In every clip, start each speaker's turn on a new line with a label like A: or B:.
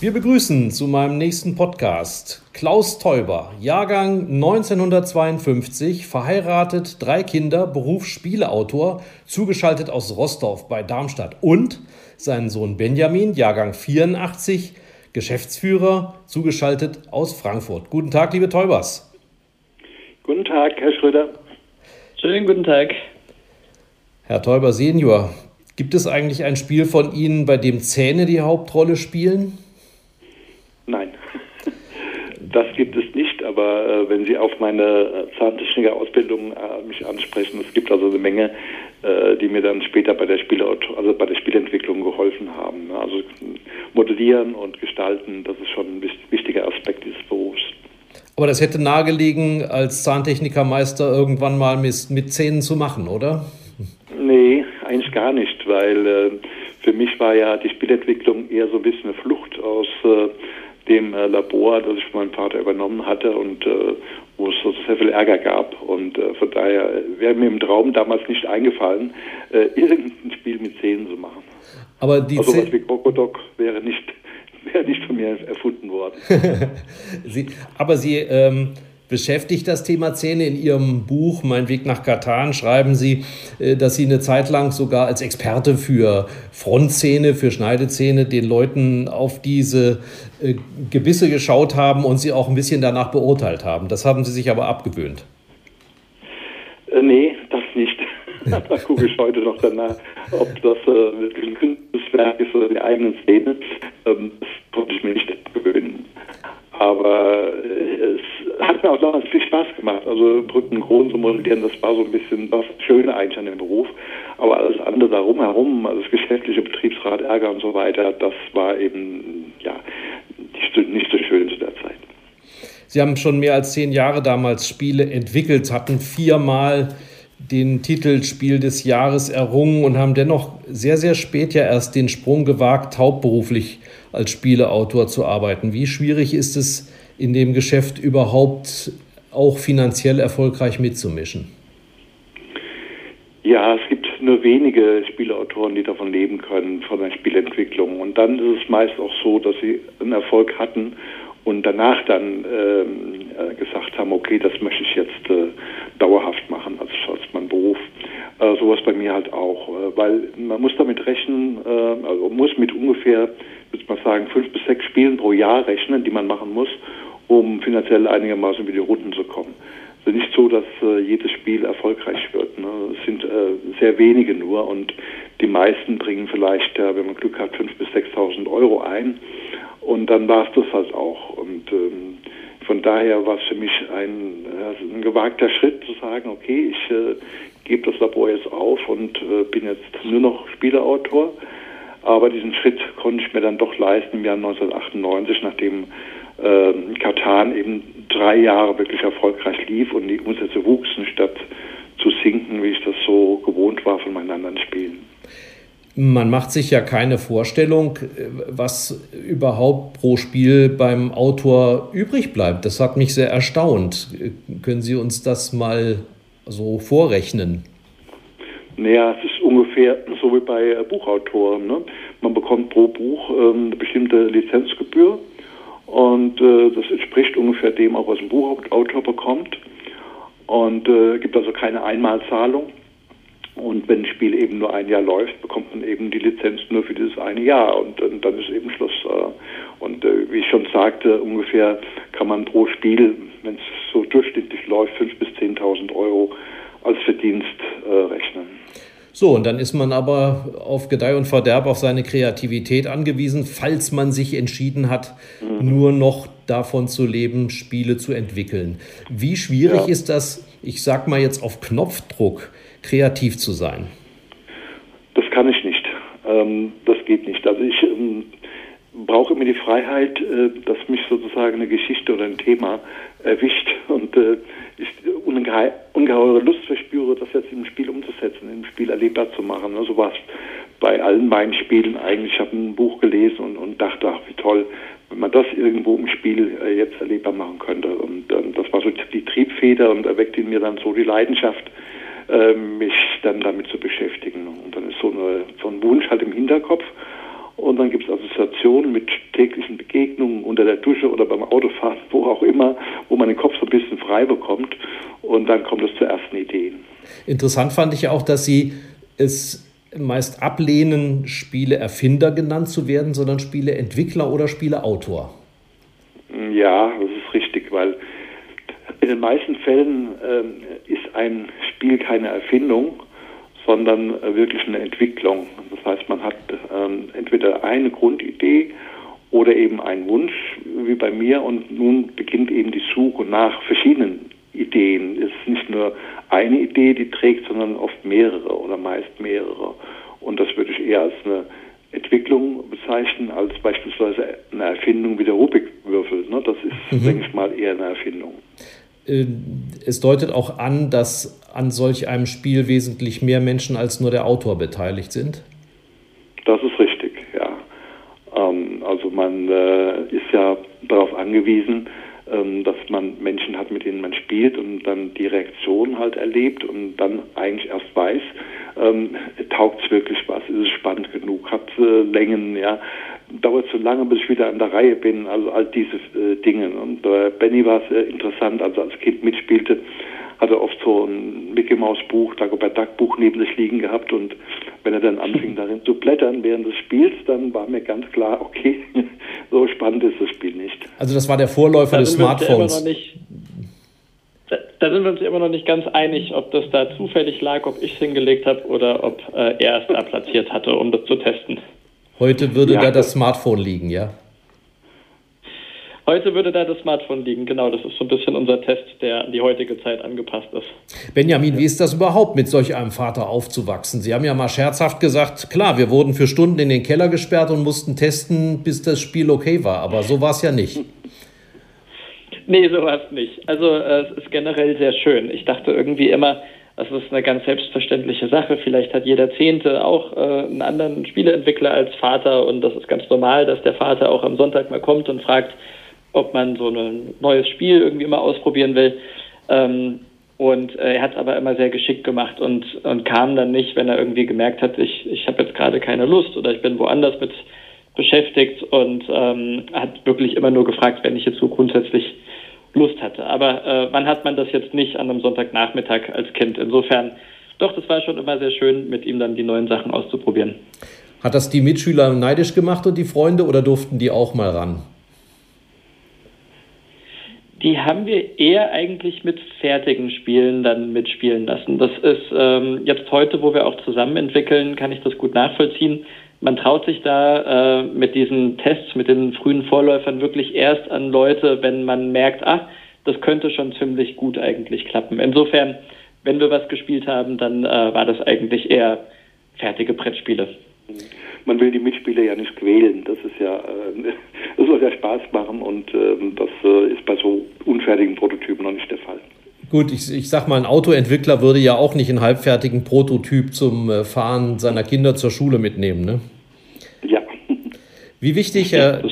A: Wir begrüßen zu meinem nächsten Podcast Klaus Teuber, Jahrgang 1952, verheiratet, drei Kinder, Berufsspieleautor, zugeschaltet aus Rostorf bei Darmstadt und seinen Sohn Benjamin, Jahrgang 84, Geschäftsführer, zugeschaltet aus Frankfurt. Guten Tag, liebe Teubers.
B: Guten Tag, Herr Schröder.
C: Schönen guten Tag.
A: Herr Teuber Senior, gibt es eigentlich ein Spiel von Ihnen, bei dem Zähne die Hauptrolle spielen?
B: Nein, das gibt es nicht, aber äh, wenn Sie auf meine äh, Zahntechniker-Ausbildung äh, mich ansprechen, es gibt also eine Menge, äh, die mir dann später bei der Spiele, also bei der Spielentwicklung geholfen haben. Ne? Also modellieren und gestalten, das ist schon ein wichtiger Aspekt dieses Berufs.
A: Aber das hätte nahegelegen, als Zahntechnikermeister irgendwann mal mit, mit Zähnen zu machen, oder?
B: Nee, eigentlich gar nicht, weil äh, für mich war ja die Spielentwicklung eher so ein bisschen eine Flucht aus äh, dem äh, Labor, das ich von meinem Vater übernommen hatte und äh, wo es so sehr viel Ärger gab. Und äh, von daher wäre mir im Traum damals nicht eingefallen, äh, irgendein Spiel mit Zähnen zu machen.
A: Aber die
B: also was wie Krokodok wäre nicht, wäre nicht von mir erfunden worden.
A: Sie, aber Sie ähm, beschäftigt das Thema Zähne. In Ihrem Buch Mein Weg nach Katan schreiben Sie, äh, dass Sie eine Zeit lang sogar als Experte für Frontzähne, für Schneidezähne den Leuten auf diese äh, Gebisse geschaut haben und sie auch ein bisschen danach beurteilt haben. Das haben Sie sich aber abgewöhnt.
B: Äh, nee, das nicht. da gucke ich heute noch danach, ob das äh, wirklich ein Kunstwerk ist oder die eigenen Szene. Ähm, das konnte ich mir nicht abgewöhnen. Aber es hat mir auch damals viel Spaß gemacht. Also Brücken Kronen zu modellieren, das war so ein bisschen das Schöne eigentlich an dem Beruf. Aber alles andere darum herum, also das geschäftliche Betriebsrat, Ärger und so weiter, das war eben ja nicht so schön zu der Zeit.
A: Sie haben schon mehr als zehn Jahre damals Spiele entwickelt, hatten viermal den Titel Spiel des Jahres errungen und haben dennoch sehr, sehr spät ja erst den Sprung gewagt, hauptberuflich als Spieleautor zu arbeiten. Wie schwierig ist es in dem Geschäft überhaupt auch finanziell erfolgreich mitzumischen?
B: Ja, es gibt nur wenige Spieleautoren, die davon leben können, von der Spielentwicklung. Und dann ist es meist auch so, dass sie einen Erfolg hatten und danach dann ähm, äh, gesagt haben, okay, das möchte ich jetzt äh, dauerhaft machen als, als mein Beruf. Äh, sowas bei mir halt auch, äh, weil man muss damit rechnen, äh, also muss mit ungefähr, würde ich mal sagen, fünf bis sechs Spielen pro Jahr rechnen, die man machen muss, um finanziell einigermaßen über die Runden zu kommen. Also nicht so, dass äh, jedes Spiel erfolgreich wird. Ne? Es sind äh, sehr wenige nur und die meisten bringen vielleicht, äh, wenn man Glück hat, 5.000 bis 6.000 Euro ein und dann war es das halt auch. Und ähm, von daher war es für mich ein, also ein gewagter Schritt zu sagen, okay, ich äh, gebe das Labor jetzt auf und äh, bin jetzt nur noch Spieleautor. Aber diesen Schritt konnte ich mir dann doch leisten im Jahr 1998, nachdem äh, Katan eben drei Jahre wirklich erfolgreich lief und die Umsätze wuchsen, statt zu sinken, wie ich das so gewohnt war von meinen anderen Spielen.
A: Man macht sich ja keine Vorstellung, was überhaupt pro Spiel beim Autor übrig bleibt. Das hat mich sehr erstaunt. Können Sie uns das mal so vorrechnen?
B: Naja, es ist ungefähr so wie bei Buchautoren. Ne? Man bekommt pro Buch ähm, eine bestimmte Lizenzgebühr und äh, das entspricht ungefähr dem, auch was ein Buchautor bekommt. Und äh, gibt also keine Einmalzahlung. Und wenn ein Spiel eben nur ein Jahr läuft, bekommt man eben die Lizenz nur für dieses eine Jahr und, und dann ist eben Schluss. Äh. Und äh, wie ich schon sagte, ungefähr kann man pro Spiel, wenn es so durchschnittlich läuft, 5.000 bis 10.000 Euro als Verdienst äh, rechnen.
A: So, und dann ist man aber auf Gedeih und Verderb auf seine Kreativität angewiesen, falls man sich entschieden hat, mhm. nur noch davon zu leben, Spiele zu entwickeln. Wie schwierig ja. ist das, ich sag mal jetzt auf Knopfdruck, kreativ zu sein?
B: Das kann ich nicht. Ähm, das geht nicht. Also ich ähm, brauche immer die Freiheit, äh, dass mich sozusagen eine Geschichte oder ein Thema erwischt und äh, ich unge ungeheure Lust verspüre, das jetzt im Spiel umzusetzen, im Spiel erlebbar zu machen. So war es bei allen meinen Spielen eigentlich. Ich habe ein Buch gelesen und, und dachte, ach wie toll, wenn man das irgendwo im Spiel äh, jetzt erlebbar machen könnte. Und ähm, das war so die Triebfeder und erweckte in mir dann so die Leidenschaft, äh, mich dann damit zu beschäftigen. Und dann ist so, eine, so ein Wunsch halt im Hinterkopf. Dann gibt es Assoziationen mit täglichen Begegnungen unter der Dusche oder beim Autofahren, wo auch immer, wo man den Kopf so ein bisschen frei bekommt. Und dann kommt es zu ersten Ideen.
A: Interessant fand ich auch, dass Sie es meist ablehnen, Spieleerfinder genannt zu werden, sondern Spieleentwickler oder Spieleautor.
B: Ja, das ist richtig, weil in den meisten Fällen äh, ist ein Spiel keine Erfindung, sondern äh, wirklich eine Entwicklung. Das heißt, man hat ähm, entweder eine Grundidee oder eben einen Wunsch, wie bei mir, und nun beginnt eben die Suche nach verschiedenen Ideen. Es ist nicht nur eine Idee, die trägt, sondern oft mehrere oder meist mehrere. Und das würde ich eher als eine Entwicklung bezeichnen, als beispielsweise eine Erfindung wie der Rubik-Würfel. Ne? Das ist, mhm. denke ich mal, eher eine Erfindung.
A: Äh, es deutet auch an, dass an solch einem Spiel wesentlich mehr Menschen als nur der Autor beteiligt sind.
B: Das ist richtig, ja. Ähm, also man äh, ist ja darauf angewiesen, ähm, dass man Menschen hat, mit denen man spielt und dann die Reaktion halt erlebt und dann eigentlich erst weiß, ähm, taugt es wirklich was, ist es spannend genug, hat äh, Längen, ja, dauert zu lange, bis ich wieder an der Reihe bin, also all diese äh, Dinge. Und äh, Benny war es äh, interessant, als er als Kind mitspielte, hat er oft so ein Mickey Maus Buch, Dagobert Duck Buch neben sich liegen gehabt und wenn er dann anfing darin zu blättern während des Spiels, dann war mir ganz klar, okay, so spannend ist das Spiel nicht.
A: Also das war der Vorläufer da des Smartphones.
C: Da, da, sind wir uns immer noch nicht ganz einig, ob das da zufällig lag, ob ich es hingelegt habe oder ob äh, er es da platziert hatte, um das zu testen.
A: Heute würde ja, da das Smartphone liegen, ja?
C: Heute würde da das Smartphone liegen, genau. Das ist so ein bisschen unser Test, der an die heutige Zeit angepasst ist.
A: Benjamin, wie ist das überhaupt, mit solch einem Vater aufzuwachsen? Sie haben ja mal scherzhaft gesagt, klar, wir wurden für Stunden in den Keller gesperrt und mussten testen, bis das Spiel okay war. Aber so war es ja nicht.
C: Nee, so war es nicht. Also äh, es ist generell sehr schön. Ich dachte irgendwie immer, das ist eine ganz selbstverständliche Sache. Vielleicht hat jeder Zehnte auch äh, einen anderen Spieleentwickler als Vater und das ist ganz normal, dass der Vater auch am Sonntag mal kommt und fragt, ob man so ein neues Spiel irgendwie mal ausprobieren will. Ähm, und äh, er hat es aber immer sehr geschickt gemacht und, und kam dann nicht, wenn er irgendwie gemerkt hat, ich, ich habe jetzt gerade keine Lust oder ich bin woanders mit beschäftigt und ähm, hat wirklich immer nur gefragt, wenn ich jetzt so grundsätzlich Lust hatte. Aber äh, wann hat man das jetzt nicht an einem Sonntagnachmittag als Kind? Insofern, doch, das war schon immer sehr schön, mit ihm dann die neuen Sachen auszuprobieren.
A: Hat das die Mitschüler neidisch gemacht und die Freunde oder durften die auch mal ran?
C: Die haben wir eher eigentlich mit fertigen Spielen dann mitspielen lassen. Das ist ähm, jetzt heute, wo wir auch zusammen entwickeln, kann ich das gut nachvollziehen man traut sich da äh, mit diesen Tests, mit den frühen Vorläufern wirklich erst an Leute, wenn man merkt, ach, das könnte schon ziemlich gut eigentlich klappen. Insofern, wenn wir was gespielt haben, dann äh, war das eigentlich eher fertige Brettspiele.
B: Man will die Mitspieler ja nicht quälen. Das ist ja, äh, das soll ja Spaß machen und ähm, das äh, ist bei so unfertigen Prototypen noch nicht der Fall.
A: Gut, ich, ich sag mal, ein Autoentwickler würde ja auch nicht einen halbfertigen Prototyp zum äh, Fahren seiner Kinder zur Schule mitnehmen, ne?
B: Ja.
A: Wie wichtig, Herr,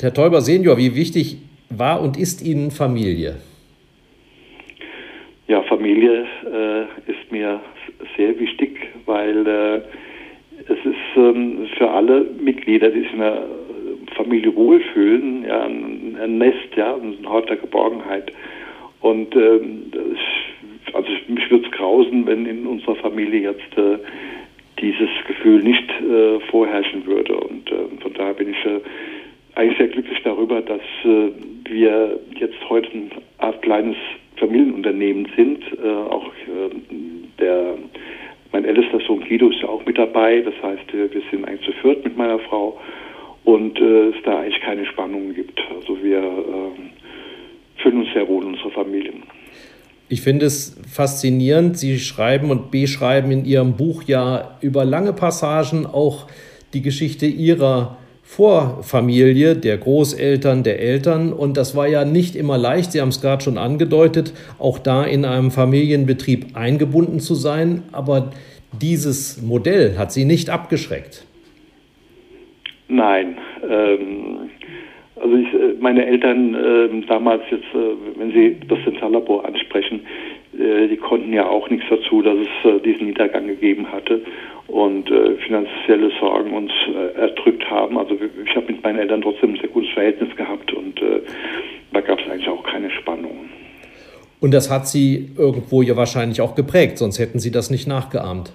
A: Herr Teuber Senior, wie wichtig war und ist Ihnen Familie?
B: Ja, Familie äh, ist mir sehr wichtig, weil äh, es ist ähm, für alle Mitglieder, die sich in der Familie wohlfühlen, ja, ein, ein Nest, ja, ein Hort der Geborgenheit. Und ähm, also mich würde es grausen, wenn in unserer Familie jetzt äh, dieses Gefühl nicht äh, vorherrschen würde. Und äh, von daher bin ich äh, eigentlich sehr glücklich darüber, dass äh, wir jetzt heute eine Art kleines Familienunternehmen sind. Äh, auch ältester Sohn Guido ist ja auch mit dabei. Das heißt, wir sind eigentlich zu viert mit meiner Frau und äh, es da eigentlich keine Spannungen gibt. Also wir äh, fühlen uns sehr wohl in unserer Familie.
A: Ich finde es faszinierend. Sie schreiben und beschreiben in Ihrem Buch ja über lange Passagen auch die Geschichte Ihrer Vorfamilie, der Großeltern, der Eltern. Und das war ja nicht immer leicht, Sie haben es gerade schon angedeutet, auch da in einem Familienbetrieb eingebunden zu sein. Aber dieses Modell hat Sie nicht abgeschreckt.
B: Nein. Ähm, also ich, äh, meine Eltern äh, damals jetzt, äh, wenn Sie das Zentrallabor ansprechen, äh, die konnten ja auch nichts dazu, dass es äh, diesen Niedergang gegeben hatte und äh, finanzielle Sorgen uns erdrückt haben. Also ich habe mit meinen Eltern trotzdem ein sehr gutes Verhältnis gehabt und da gab es eigentlich auch keine Spannungen.
A: Und das hat Sie irgendwo ja wahrscheinlich auch geprägt, sonst hätten Sie das nicht nachgeahmt.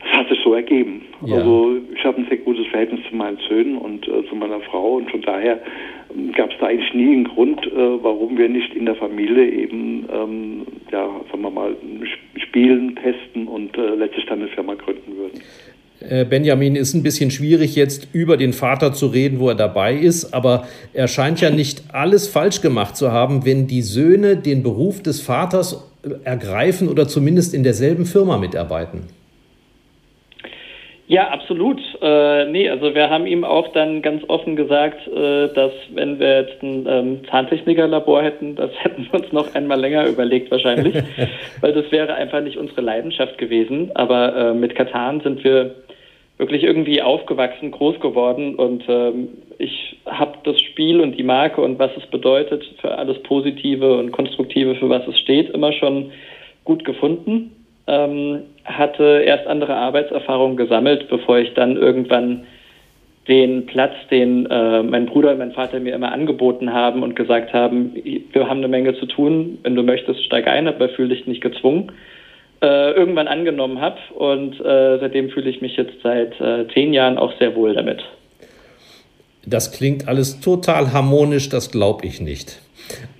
B: Das hat sich so ergeben. Ja. Also ich habe ein sehr gutes Verhältnis zu meinen Söhnen und äh, zu meiner Frau und von daher ähm, gab es da eigentlich nie einen Grund, äh, warum wir nicht in der Familie eben, ähm, ja, sagen wir mal, spielen, testen und äh, letztlich dann eine Firma gründen
A: Benjamin ist ein bisschen schwierig jetzt über den Vater zu reden, wo er dabei ist, aber er scheint ja nicht alles falsch gemacht zu haben, wenn die Söhne den Beruf des Vaters äh, ergreifen oder zumindest in derselben Firma mitarbeiten.
C: Ja, absolut. Äh, nee, also wir haben ihm auch dann ganz offen gesagt, äh, dass wenn wir jetzt ein ähm, Zahntechnikerlabor hätten, das hätten wir uns noch einmal länger überlegt wahrscheinlich, weil das wäre einfach nicht unsere Leidenschaft gewesen. Aber äh, mit Katan sind wir wirklich irgendwie aufgewachsen, groß geworden. Und ähm, ich habe das Spiel und die Marke und was es bedeutet für alles Positive und Konstruktive, für was es steht, immer schon gut gefunden. Ähm, hatte erst andere Arbeitserfahrungen gesammelt, bevor ich dann irgendwann den Platz, den äh, mein Bruder und mein Vater mir immer angeboten haben und gesagt haben, wir haben eine Menge zu tun, wenn du möchtest, steig ein, aber fühle dich nicht gezwungen, äh, irgendwann angenommen habe und äh, seitdem fühle ich mich jetzt seit äh, zehn Jahren auch sehr wohl damit.
A: Das klingt alles total harmonisch, das glaube ich nicht.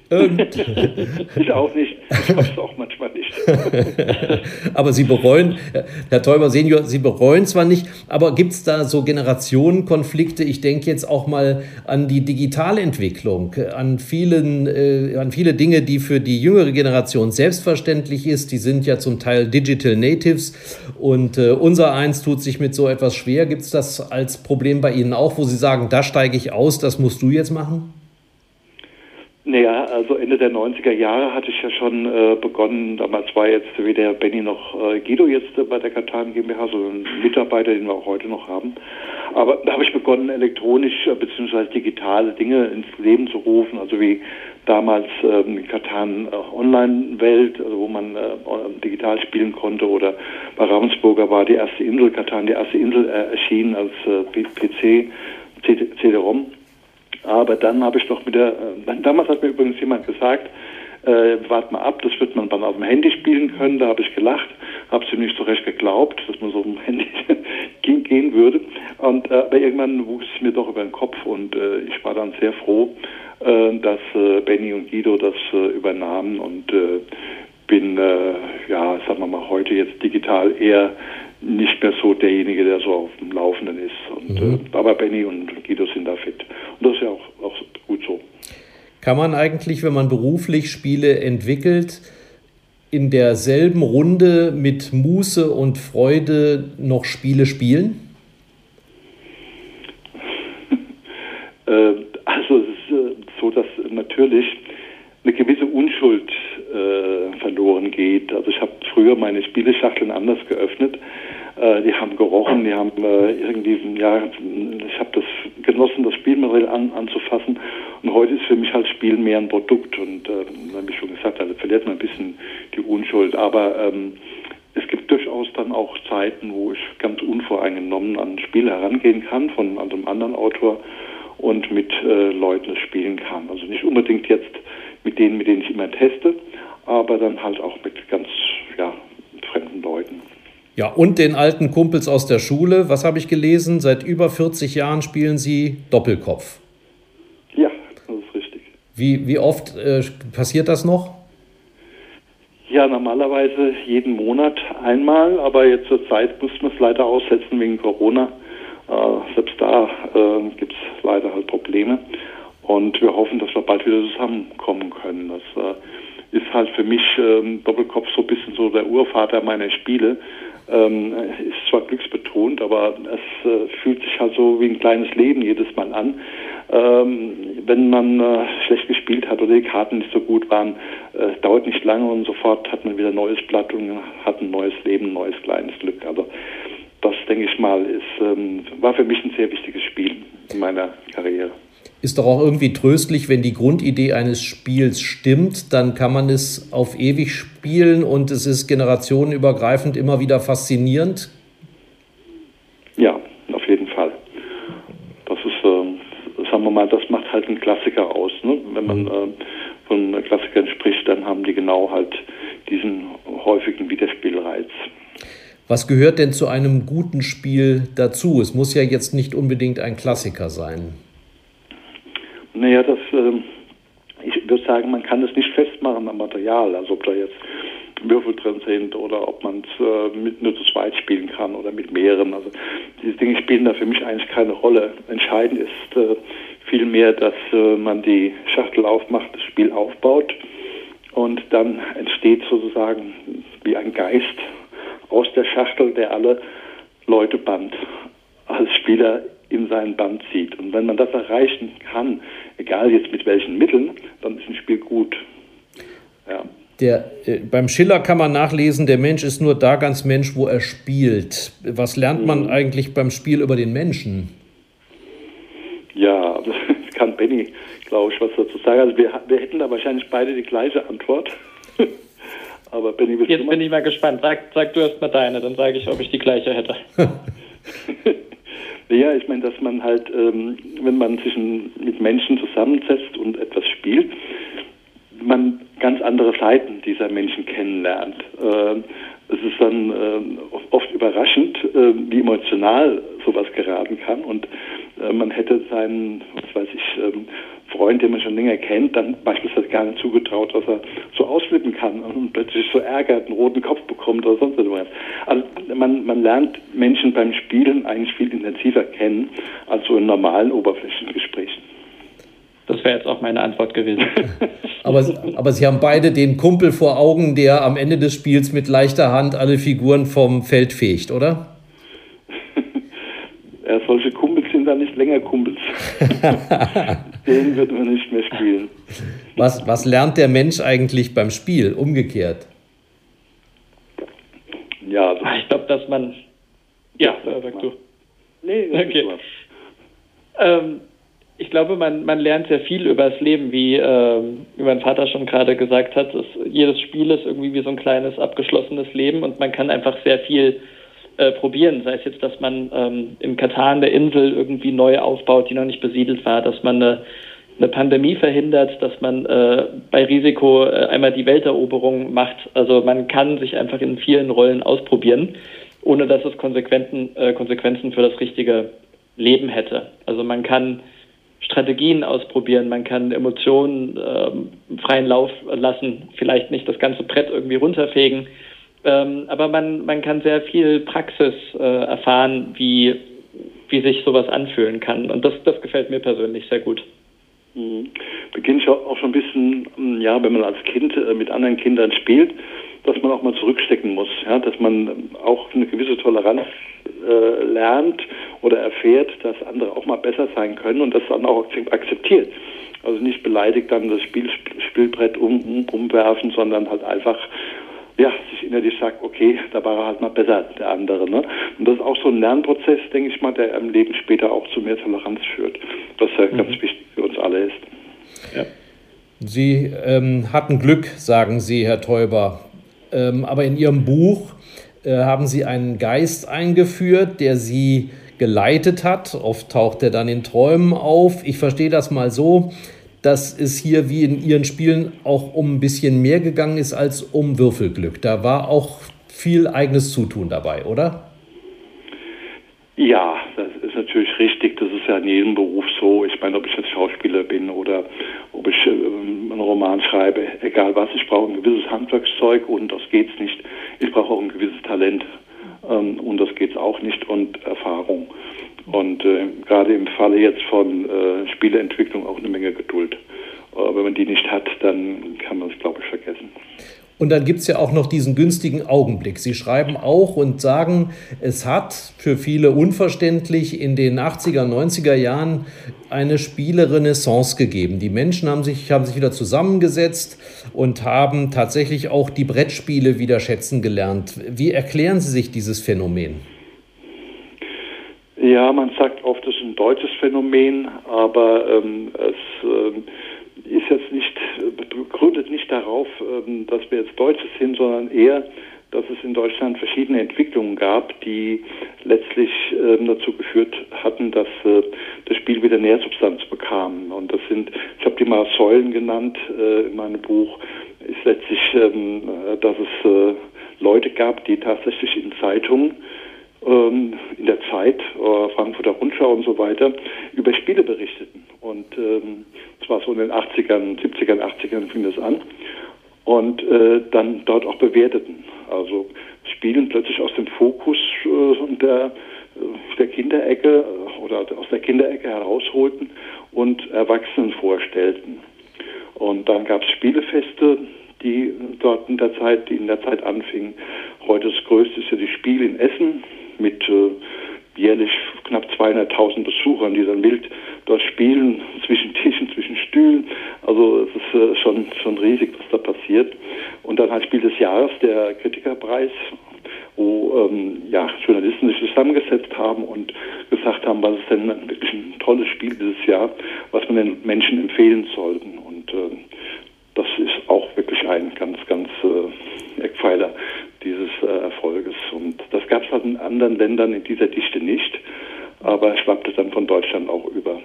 B: ich auch nicht. Ich es auch manchmal nicht.
A: aber Sie bereuen, Herr Teuber Senior, Sie bereuen zwar nicht, aber gibt es da so Generationenkonflikte? Ich denke jetzt auch mal an die Digitalentwicklung, an, vielen, äh, an viele Dinge, die für die jüngere Generation selbstverständlich ist. Die sind ja zum Teil Digital Natives und äh, unser Eins tut sich mit so etwas schwer. Gibt es das als Problem bei Ihnen auch, wo Sie sagen, da steige ich aus, das musst du jetzt machen?
B: Naja, also Ende der 90er Jahre hatte ich ja schon äh, begonnen, damals war jetzt weder Benny noch äh, Guido jetzt äh, bei der Katan GmbH, so ein Mitarbeiter, den wir auch heute noch haben. Aber da habe ich begonnen, elektronisch äh, bzw. digitale Dinge ins Leben zu rufen, also wie damals ähm, Katan äh, Online-Welt, also wo man äh, digital spielen konnte oder bei Ravensburger war die erste Insel, Katan, die erste Insel äh, erschienen als PC, CD-ROM. Aber dann habe ich doch mit der, äh, damals hat mir übrigens jemand gesagt, äh, wart mal ab, das wird man dann auf dem Handy spielen können. Da habe ich gelacht, habe es ihm nicht so recht geglaubt, dass man so auf dem Handy gehen würde. Und äh, aber irgendwann wuchs es mir doch über den Kopf und äh, ich war dann sehr froh, äh, dass äh, Benny und Guido das äh, übernahmen und äh, bin, äh, ja, sagen wir mal, heute jetzt digital eher nicht mehr so derjenige, der so auf dem Laufenden ist. Und, mhm. äh, aber Benny und Guido sind da fit. Und das ist ja auch, auch gut so.
A: Kann man eigentlich, wenn man beruflich Spiele entwickelt, in derselben Runde mit Muße und Freude noch Spiele spielen?
B: äh, also es ist äh, so, dass natürlich eine gewisse Unschuld äh, verloren geht. Also ich habe früher meine Spieleschachteln anders geöffnet. Äh, die haben gerochen, die haben äh, irgendwie, ja, ich habe das genossen, das Spielmaterial an, anzufassen. Und heute ist für mich halt Spiel mehr ein Produkt. Und äh, wie ich schon gesagt habe, verliert man ein bisschen die Unschuld. Aber ähm, es gibt durchaus dann auch Zeiten, wo ich ganz unvoreingenommen an ein Spiel herangehen kann von einem anderen Autor und mit äh, Leuten spielen kann. Also nicht unbedingt jetzt mit denen, mit denen ich immer teste, aber dann halt auch mit ganz ja, fremden Leuten.
A: Ja, und den alten Kumpels aus der Schule, was habe ich gelesen? Seit über 40 Jahren spielen Sie Doppelkopf.
B: Ja, das ist richtig.
A: Wie, wie oft äh, passiert das noch?
B: Ja, normalerweise jeden Monat einmal, aber jetzt zur Zeit mussten wir es leider aussetzen wegen Corona. Äh, selbst da äh, gibt es leider halt Probleme. Und wir hoffen, dass wir bald wieder zusammenkommen können. Das äh, ist halt für mich ähm, Doppelkopf so ein bisschen so der Urvater meiner Spiele. Ähm, ist zwar glücksbetont, aber es äh, fühlt sich halt so wie ein kleines Leben jedes Mal an. Ähm, wenn man äh, schlecht gespielt hat oder die Karten nicht so gut waren, äh, dauert nicht lange und sofort hat man wieder neues Blatt und hat ein neues Leben, ein neues kleines Glück. Also das denke ich mal ist ähm, war für mich ein sehr wichtiges Spiel in meiner Karriere
A: ist doch auch irgendwie tröstlich, wenn die Grundidee eines Spiels stimmt, dann kann man es auf ewig spielen und es ist generationenübergreifend immer wieder faszinierend.
B: Ja, auf jeden Fall. Das ist, äh, sagen wir mal, das macht halt einen Klassiker aus. Ne? Wenn man mhm. äh, von Klassikern spricht, dann haben die genau halt diesen häufigen Wiederspielreiz.
A: Was gehört denn zu einem guten Spiel dazu? Es muss ja jetzt nicht unbedingt ein Klassiker sein.
B: Naja, das, äh, ich würde sagen, man kann es nicht festmachen am Material, also ob da jetzt Würfel drin sind oder ob man es äh, mit nur zu zweit spielen kann oder mit mehreren. Also diese Dinge spielen da für mich eigentlich keine Rolle. Entscheidend ist äh, vielmehr, dass äh, man die Schachtel aufmacht, das Spiel aufbaut und dann entsteht sozusagen wie ein Geist aus der Schachtel, der alle Leute band. Als Spieler in seinen Band zieht. Und wenn man das erreichen kann, egal jetzt mit welchen Mitteln, dann ist ein Spiel gut.
A: Ja. Der, äh, beim Schiller kann man nachlesen, der Mensch ist nur da ganz Mensch, wo er spielt. Was lernt man mhm. eigentlich beim Spiel über den Menschen?
B: Ja, das kann Benny, glaube ich, was dazu sagen. Also wir, wir hätten da wahrscheinlich beide die gleiche Antwort.
C: Aber Benny, Jetzt bin ich mal gespannt. Sag, sag du erst mal deine, dann sage ich, ob ich die gleiche hätte.
B: Ja, ich meine, dass man halt, ähm, wenn man sich mit Menschen zusammensetzt und etwas spielt, man ganz andere Seiten dieser Menschen kennenlernt. Äh, es ist dann äh, oft überraschend, äh, wie emotional sowas geraten kann und äh, man hätte seinen, was weiß ich, ähm, Freund, den man schon länger kennt, dann beispielsweise gar nicht zugetraut, dass er so ausflippen kann und plötzlich so ärgert, einen roten Kopf bekommt oder sonst etwas. Also man, man lernt Menschen beim Spielen eigentlich viel intensiver kennen als so in normalen Oberflächengesprächen.
C: Das wäre jetzt auch meine Antwort gewesen.
A: aber, aber Sie haben beide den Kumpel vor Augen, der am Ende des Spiels mit leichter Hand alle Figuren vom Feld fegt, oder?
B: ja, solche Kumpels sind dann nicht länger Kumpels. Den wird man nicht mehr spielen.
A: Was, was lernt der Mensch eigentlich beim Spiel, umgekehrt?
C: Ja, also ich glaube, dass man. Ja, äh, sag du. Nee, okay. Ähm, ich glaube, man, man lernt sehr viel über das Leben, wie, ähm, wie mein Vater schon gerade gesagt hat. Dass jedes Spiel ist irgendwie wie so ein kleines abgeschlossenes Leben und man kann einfach sehr viel äh, probieren. Sei es jetzt, dass man ähm, in Katan der Insel irgendwie neu aufbaut, die noch nicht besiedelt war, dass man eine, eine Pandemie verhindert, dass man äh, bei Risiko äh, einmal die Welteroberung macht. Also man kann sich einfach in vielen Rollen ausprobieren, ohne dass es Konsequenzen, äh, Konsequenzen für das richtige Leben hätte. Also man kann Strategien ausprobieren, man kann Emotionen ähm, freien Lauf lassen, vielleicht nicht das ganze Brett irgendwie runterfegen, ähm, aber man, man kann sehr viel Praxis äh, erfahren, wie, wie sich sowas anfühlen kann. Und das, das gefällt mir persönlich sehr gut.
B: Mhm. Beginnt auch schon ein bisschen, hm, ja, wenn man als Kind äh, mit anderen Kindern spielt, dass man auch mal zurückstecken muss, ja, dass man auch eine gewisse Toleranz äh, lernt oder erfährt, dass andere auch mal besser sein können und das dann auch akzeptiert. Also nicht beleidigt dann das Spiel, Spielbrett um, um, umwerfen, sondern halt einfach ja, sich innerlich sagt, okay, da war er halt mal besser, der andere. Ne? Und das ist auch so ein Lernprozess, denke ich mal, der im Leben später auch zu mehr Toleranz führt, was ja mhm. ganz wichtig für uns alle ist.
A: Ja. Sie ähm, hatten Glück, sagen Sie, Herr Teuber. Ähm, aber in Ihrem Buch äh, haben Sie einen Geist eingeführt, der Sie geleitet hat. Oft taucht er dann in Träumen auf. Ich verstehe das mal so dass es hier wie in ihren Spielen auch um ein bisschen mehr gegangen ist als um Würfelglück. Da war auch viel eigenes Zutun dabei, oder?
B: Ja, das ist natürlich richtig. Das ist ja in jedem Beruf so. Ich meine, ob ich jetzt Schauspieler bin oder ob ich ähm, einen Roman schreibe, egal was, ich brauche ein gewisses Handwerkszeug und das geht's nicht. Ich brauche auch ein gewisses Talent ähm, und das geht's auch nicht und Erfahrung. Und äh, gerade im Falle jetzt von äh, Spieleentwicklung auch eine Menge Geduld. Äh, wenn man die nicht hat, dann kann man es, glaube ich, vergessen.
A: Und dann gibt es ja auch noch diesen günstigen Augenblick. Sie schreiben auch und sagen, es hat für viele unverständlich in den 80er, 90er Jahren eine Spielerenaissance gegeben. Die Menschen haben sich, haben sich wieder zusammengesetzt und haben tatsächlich auch die Brettspiele wieder schätzen gelernt. Wie erklären Sie sich dieses Phänomen?
B: Ja, man sagt oft, es ist ein deutsches Phänomen, aber ähm, es äh, ist jetzt nicht, begründet nicht darauf, ähm, dass wir jetzt Deutsche sind, sondern eher, dass es in Deutschland verschiedene Entwicklungen gab, die letztlich ähm, dazu geführt hatten, dass äh, das Spiel wieder Nährsubstanz bekam. Und das sind, ich habe die mal Säulen genannt äh, in meinem Buch, ist letztlich, ähm, äh, dass es äh, Leute gab, die tatsächlich in Zeitungen ähm, in der Zeit, äh, Frankfurter Rundschau und so weiter, über Spiele berichteten. Und ähm, das so in den 80ern, 70ern, 80ern fing das an. Und äh, dann dort auch bewerteten. Also Spielen plötzlich aus dem Fokus äh, der, äh, der Kinderecke äh, oder aus der Kinderecke herausholten und Erwachsenen vorstellten. Und dann gab es Spielefeste, die dort in der Zeit, die in der Zeit anfingen. Heute das größte ist ja die Spiel in Essen mit äh, jährlich knapp 200.000 Besuchern, die dann wild dort spielen, zwischen Tischen, zwischen Stühlen. Also es ist äh, schon, schon riesig, was da passiert. Und dann halt Spiel des Jahres, der Kritikerpreis, wo ähm, ja, Journalisten sich zusammengesetzt haben und gesagt haben, was ist denn wirklich ein tolles Spiel dieses Jahr, was man den Menschen empfehlen sollten. Und äh, das ist auch wirklich ein ganz, ganz äh, Eckpfeiler dieses äh, Erfolges. Und das gab es halt in anderen Ländern in dieser Dichte nicht, aber schwappte dann von Deutschland auch über.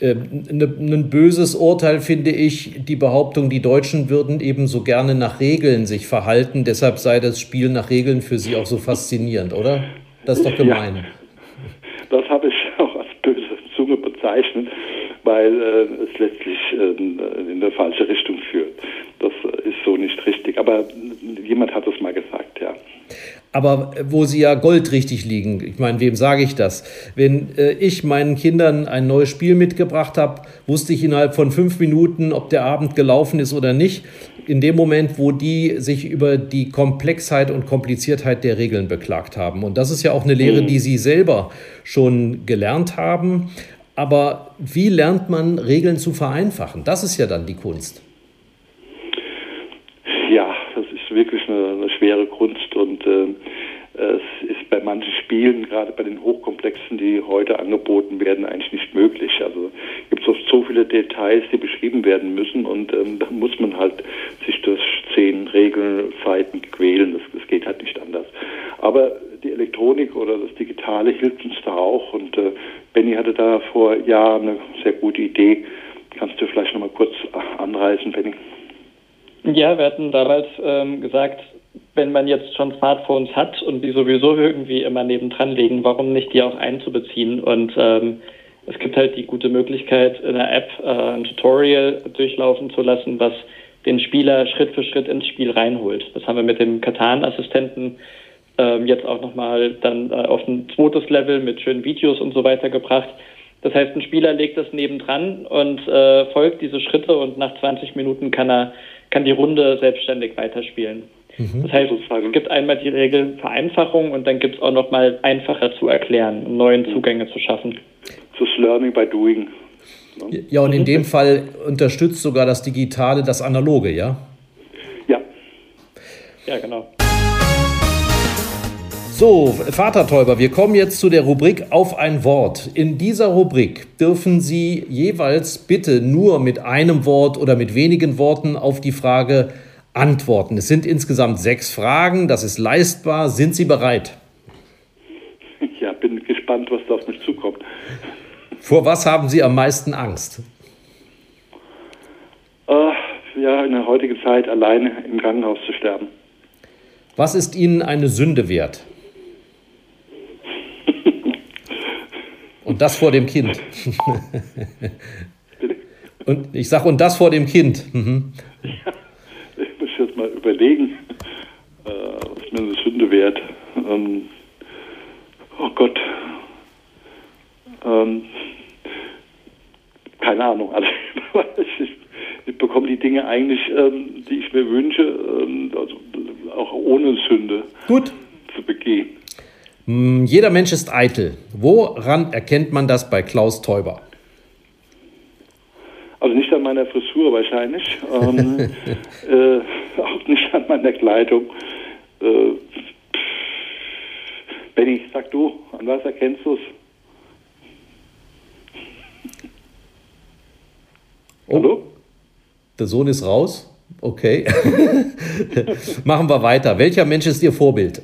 A: Ähm, ein böses Urteil finde ich die Behauptung, die Deutschen würden eben so gerne nach Regeln sich verhalten, deshalb sei das Spiel nach Regeln für sie auch so faszinierend, oder? Das ist doch gemein. Ja,
B: das habe ich auch als böse Zunge bezeichnet, weil äh, es letztlich äh, in der falsche Richtung führt. Das ist so nicht richtig. Aber jemand hat es mal gesagt, ja.
A: Aber wo sie ja goldrichtig liegen, ich meine, wem sage ich das? Wenn äh, ich meinen Kindern ein neues Spiel mitgebracht habe, wusste ich innerhalb von fünf Minuten, ob der Abend gelaufen ist oder nicht. In dem Moment, wo die sich über die Komplexheit und Kompliziertheit der Regeln beklagt haben. Und das ist ja auch eine Lehre, mhm. die sie selber schon gelernt haben. Aber wie lernt man Regeln zu vereinfachen? Das ist ja dann die Kunst.
B: Wirklich eine, eine schwere Kunst und äh, es ist bei manchen Spielen, gerade bei den Hochkomplexen, die heute angeboten werden, eigentlich nicht möglich. Also gibt es so viele Details, die beschrieben werden müssen und ähm, da muss man halt sich durch zehn Regelseiten quälen. Das, das geht halt nicht anders. Aber die Elektronik oder das Digitale hilft uns da auch und äh, Benny hatte da vor Jahren eine sehr gute Idee. Kannst du vielleicht nochmal kurz anreißen, Benny?
C: Ja, wir hatten damals ähm, gesagt, wenn man jetzt schon Smartphones hat und die sowieso irgendwie immer nebendran liegen, warum nicht die auch einzubeziehen? Und ähm, es gibt halt die gute Möglichkeit, in der App äh, ein Tutorial durchlaufen zu lassen, was den Spieler Schritt für Schritt ins Spiel reinholt. Das haben wir mit dem Katan-Assistenten ähm, jetzt auch nochmal dann äh, auf ein zweites Level mit schönen Videos und so weiter gebracht. Das heißt, ein Spieler legt das nebendran und äh, folgt diese Schritte und nach 20 Minuten kann er kann die Runde selbstständig weiterspielen. Mhm. Das heißt, es gibt einmal die Regel Vereinfachung und dann gibt es auch noch mal einfacher zu erklären, um neuen. Zugänge zu schaffen.
B: Das ist Learning by Doing.
A: Ne? Ja, und in dem Fall unterstützt sogar das Digitale das Analoge, ja?
B: Ja.
C: Ja, genau.
A: So, Vater Täuber, wir kommen jetzt zu der Rubrik auf ein Wort. In dieser Rubrik dürfen Sie jeweils bitte nur mit einem Wort oder mit wenigen Worten auf die Frage antworten. Es sind insgesamt sechs Fragen, das ist leistbar. Sind Sie bereit?
B: Ja, bin gespannt, was da auf mich zukommt.
A: Vor was haben Sie am meisten Angst?
B: Äh, ja, in der heutigen Zeit alleine im Krankenhaus zu sterben.
A: Was ist Ihnen eine Sünde wert? Und das vor dem Kind. Und ich sage, und das vor dem Kind. Mhm.
B: Ja, ich muss jetzt mal überlegen, äh, was mir eine Sünde wert. Ähm, oh Gott. Ähm, keine Ahnung. Also, ich, ich bekomme die Dinge eigentlich, ähm, die ich mir wünsche, ähm, also auch ohne Sünde
A: Gut.
B: zu begehen.
A: Mm, Jeder Mensch ist eitel. Woran erkennt man das bei Klaus Teuber?
B: Also nicht an meiner Frisur wahrscheinlich, ähm, äh, auch nicht an meiner Kleidung. Äh, Benny, sag du, an was erkennst du es?
A: Oh,
B: Hallo?
A: der Sohn ist raus. Okay. Machen wir weiter. Welcher Mensch ist Ihr Vorbild?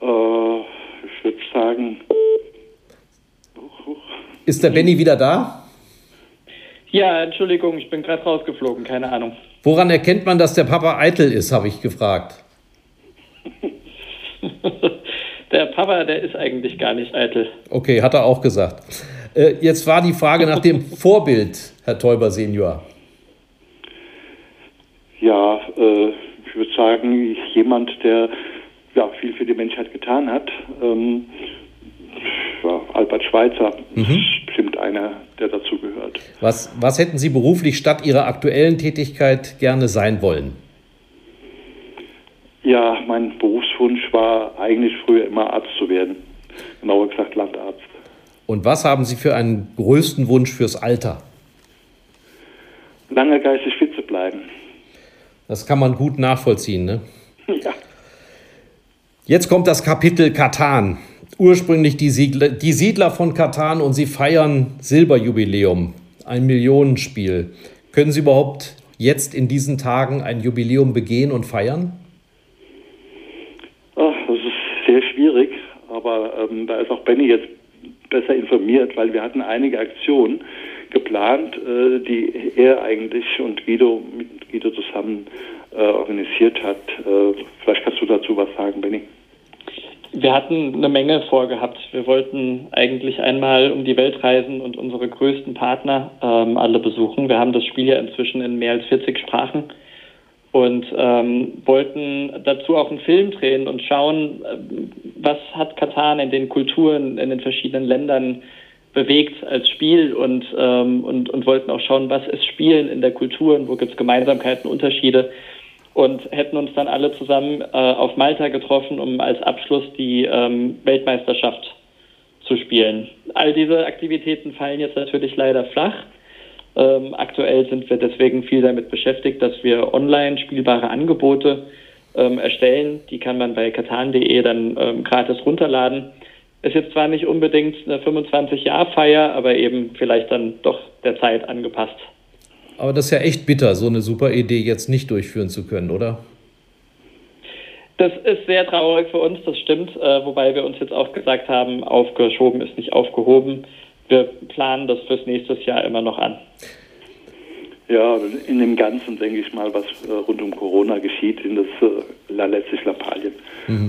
B: Äh, ich würde sagen,
A: Ist der Benny wieder da?
C: Ja, Entschuldigung, ich bin gerade rausgeflogen, keine Ahnung.
A: Woran erkennt man, dass der Papa eitel ist, habe ich gefragt.
C: der Papa, der ist eigentlich gar nicht eitel.
A: Okay, hat er auch gesagt. Äh, jetzt war die Frage nach dem Vorbild, Herr Teuber Senior.
B: ja, äh, ich würde sagen, jemand, der ja, viel für die Menschheit getan hat. Ähm, Albert Schweitzer ist bestimmt einer, der dazu gehört.
A: Was, was hätten Sie beruflich statt Ihrer aktuellen Tätigkeit gerne sein wollen?
B: Ja, mein Berufswunsch war eigentlich früher immer Arzt zu werden. Genauer gesagt Landarzt.
A: Und was haben Sie für einen größten Wunsch fürs Alter?
B: Lange geistig fit zu bleiben.
A: Das kann man gut nachvollziehen. Ne?
B: Ja.
A: Jetzt kommt das Kapitel Katan. Ursprünglich die Siedler, die Siedler von Katan und sie feiern Silberjubiläum, ein Millionenspiel. Können Sie überhaupt jetzt in diesen Tagen ein Jubiläum begehen und feiern?
B: Ach, das ist sehr schwierig, aber ähm, da ist auch Benny jetzt besser informiert, weil wir hatten einige Aktionen geplant, äh, die er eigentlich und Guido mit Guido zusammen äh, organisiert hat. Äh, vielleicht kannst du dazu was sagen, Benny.
C: Wir hatten eine Menge vorgehabt. Wir wollten eigentlich einmal um die Welt reisen und unsere größten Partner ähm, alle besuchen. Wir haben das Spiel ja inzwischen in mehr als 40 Sprachen und ähm, wollten dazu auch einen Film drehen und schauen, ähm, was hat Katan in den Kulturen, in den verschiedenen Ländern bewegt als Spiel und, ähm, und, und wollten auch schauen, was ist Spielen in der Kultur und wo gibt es Gemeinsamkeiten, Unterschiede und hätten uns dann alle zusammen äh, auf Malta getroffen, um als Abschluss die ähm, Weltmeisterschaft zu spielen. All diese Aktivitäten fallen jetzt natürlich leider flach. Ähm, aktuell sind wir deswegen viel damit beschäftigt, dass wir online spielbare Angebote ähm, erstellen. Die kann man bei katan.de dann ähm, gratis runterladen. Ist jetzt zwar nicht unbedingt eine 25-Jahr-Feier, aber eben vielleicht dann doch der Zeit angepasst.
A: Aber das ist ja echt bitter, so eine super Idee jetzt nicht durchführen zu können, oder?
C: Das ist sehr traurig für uns, das stimmt, äh, wobei wir uns jetzt auch gesagt haben, aufgeschoben ist nicht aufgehoben. Wir planen das fürs nächste Jahr immer noch an.
B: Ja, in dem Ganzen denke ich mal, was äh, rund um Corona geschieht, sind das äh, letztlich Lappalien.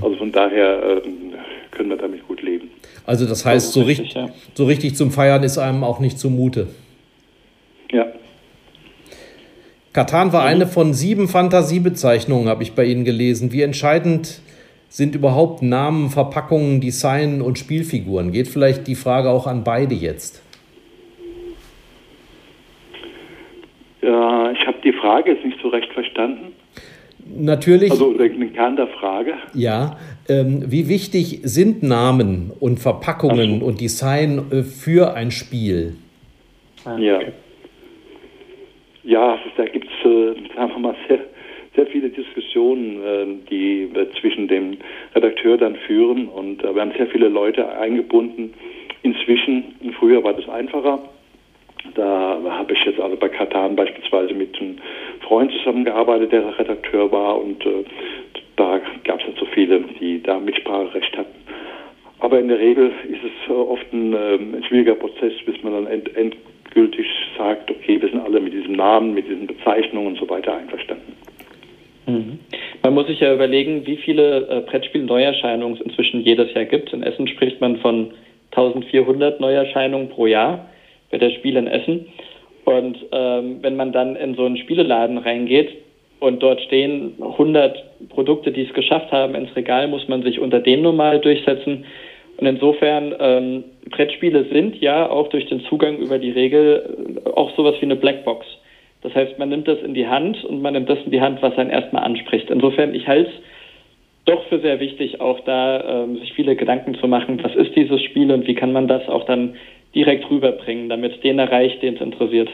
B: Also von daher ähm, können wir damit gut leben.
A: Also das heißt, so
C: richtig,
A: richtig,
C: ja.
A: so richtig zum Feiern ist einem auch nicht zumute.
B: Ja.
A: Katan war eine von sieben Fantasiebezeichnungen, habe ich bei Ihnen gelesen. Wie entscheidend sind überhaupt Namen, Verpackungen, Design und Spielfiguren? Geht vielleicht die Frage auch an beide jetzt?
B: Ja, ich habe die Frage jetzt nicht so recht verstanden.
A: Natürlich,
B: Also den Kern der Frage.
A: ja. Ähm, wie wichtig sind Namen und Verpackungen
B: so.
A: und Design äh, für ein Spiel?
B: Ja. Ja, da gibt es, äh, sagen wir mal, sehr, sehr viele Diskussionen, äh, die wir zwischen dem Redakteur dann führen. Und äh, wir haben sehr viele Leute eingebunden. Inzwischen, früher war das einfacher. Da habe ich jetzt also bei Katan beispielsweise mit einem Freund zusammengearbeitet, der Redakteur war. Und äh, da gab es nicht so viele, die da Mitspracherecht hatten. Aber in der Regel ist es äh, oft ein, ähm, ein schwieriger Prozess, bis man dann end, endgültig sagt, okay, wir sind alle mit diesem Namen, mit diesen Bezeichnungen und so weiter einverstanden.
C: Mhm. Man muss sich ja überlegen, wie viele äh, Brettspiel-Neuerscheinungen es inzwischen jedes Jahr gibt. In Essen spricht man von 1400 Neuerscheinungen pro Jahr. bei der Spiel in Essen. Und ähm, wenn man dann in so einen Spieleladen reingeht und dort stehen 100 Produkte, die es geschafft haben ins Regal, muss man sich unter denen normal durchsetzen. Und insofern, ähm, Brettspiele sind ja auch durch den Zugang über die Regel äh, auch sowas wie eine Blackbox. Das heißt, man nimmt das in die Hand und man nimmt das in die Hand, was einen erstmal anspricht. Insofern, ich halte es doch für sehr wichtig, auch da ähm, sich viele Gedanken zu machen, was ist dieses Spiel und wie kann man das auch dann direkt rüberbringen, damit es den erreicht, den es interessiert.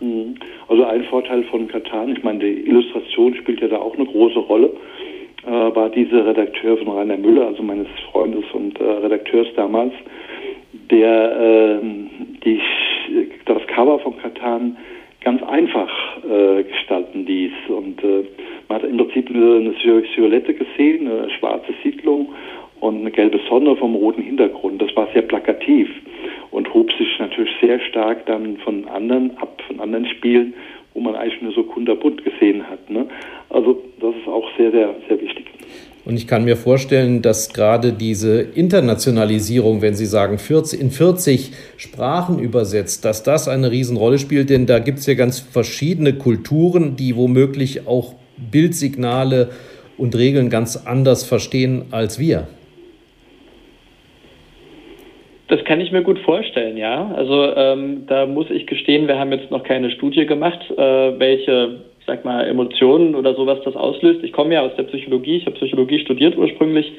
B: Mhm. Also ein Vorteil von Katan, ich meine, die Illustration spielt ja da auch eine große Rolle, war dieser Redakteur von Rainer Müller, also meines Freundes und äh, Redakteurs damals, der äh, die, das Cover von Katan ganz einfach äh, gestalten ließ. Und äh, man hat im Prinzip eine Silhouette gesehen, eine schwarze Siedlung und eine gelbe Sonne vom roten Hintergrund. Das war sehr plakativ und hob sich natürlich sehr stark dann von anderen ab, von anderen Spielen, wo man eigentlich nur so kunterbunt gesehen hat. Ne? Also das ist auch sehr, sehr, sehr wichtig.
A: Und ich kann mir vorstellen, dass gerade diese Internationalisierung, wenn Sie sagen, 40, in 40 Sprachen übersetzt, dass das eine Riesenrolle spielt, denn da gibt es ja ganz verschiedene Kulturen, die womöglich auch Bildsignale und Regeln ganz anders verstehen als wir.
C: Das kann ich mir gut vorstellen, ja. Also ähm, da muss ich gestehen, wir haben jetzt noch keine Studie gemacht, äh, welche sag mal, Emotionen oder sowas das auslöst. Ich komme ja aus der Psychologie, ich habe Psychologie studiert ursprünglich.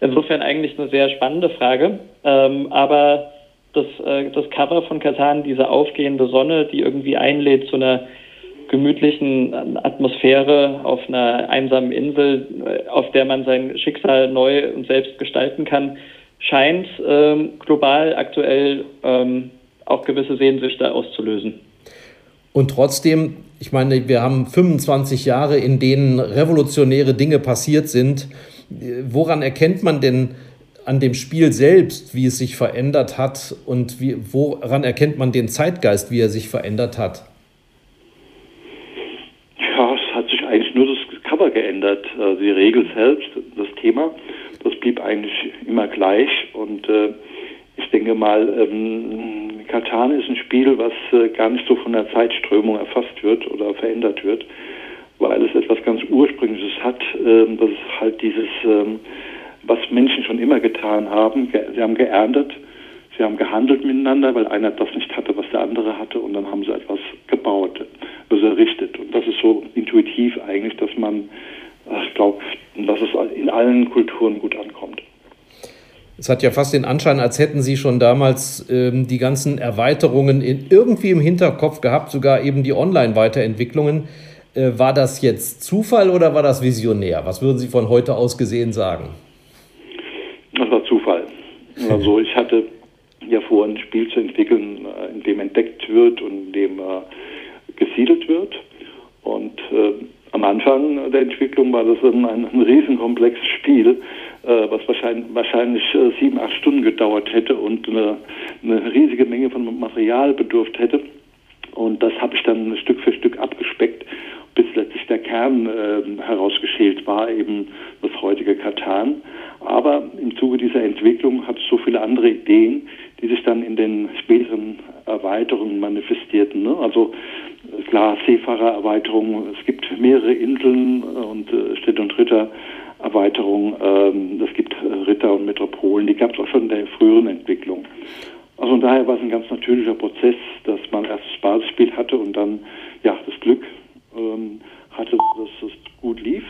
C: Insofern eigentlich eine sehr spannende Frage. Ähm, aber das, äh, das Cover von Katan, diese aufgehende Sonne, die irgendwie einlädt zu einer gemütlichen Atmosphäre auf einer einsamen Insel, äh, auf der man sein Schicksal neu und selbst gestalten kann, scheint ähm, global aktuell ähm, auch gewisse Sehnsüchte auszulösen.
A: Und trotzdem, ich meine, wir haben 25 Jahre, in denen revolutionäre Dinge passiert sind. Woran erkennt man denn an dem Spiel selbst, wie es sich verändert hat und wie, woran erkennt man den Zeitgeist, wie er sich verändert hat?
B: Ja, es hat sich eigentlich nur das Cover geändert. Also die Regel selbst, das Thema, das blieb eigentlich immer gleich und äh, ich denke mal, ähm, Katan ist ein Spiel, was äh, gar nicht so von der Zeitströmung erfasst wird oder verändert wird, weil es etwas ganz Ursprüngliches hat. Ähm, das ist halt dieses, ähm, was Menschen schon immer getan haben. Sie haben geerntet, sie haben gehandelt miteinander, weil einer das nicht hatte, was der andere hatte, und dann haben sie etwas gebaut, also errichtet. Und das ist so intuitiv eigentlich, dass man, ich glaube, dass es in allen Kulturen gut ankommt.
A: Es hat ja fast den Anschein, als hätten Sie schon damals ähm, die ganzen Erweiterungen in, irgendwie im Hinterkopf gehabt, sogar eben die Online-Weiterentwicklungen. Äh, war das jetzt Zufall oder war das visionär? Was würden Sie von heute aus gesehen sagen?
B: Das war Zufall. Also ich hatte ja vor, ein Spiel zu entwickeln, äh, in dem entdeckt wird und in dem äh, gesiedelt wird. Und äh, am Anfang der Entwicklung war das ein, ein, ein riesenkomplexes Spiel, äh, was wahrscheinlich, wahrscheinlich äh, sieben, acht Stunden gedauert hätte und eine, eine riesige Menge von Material bedurft hätte. Und das habe ich dann Stück für Stück abgespeckt, bis letztlich der Kern äh, herausgeschält war, eben das heutige Katan. Aber im Zuge dieser Entwicklung hat es so viele andere Ideen, die sich dann in den späteren Erweiterungen manifestierten. Ne? Also klar, Seefahrererweiterung, es gibt mehrere Inseln und äh, Städte und Ritter Erweiterung. Ähm, es gibt äh, Ritter und Metropolen, die gab es auch schon in der früheren Entwicklung. Also von daher war es ein ganz natürlicher Prozess, dass man erst das Basisspiel hatte und dann ja das Glück ähm, hatte, dass es gut lief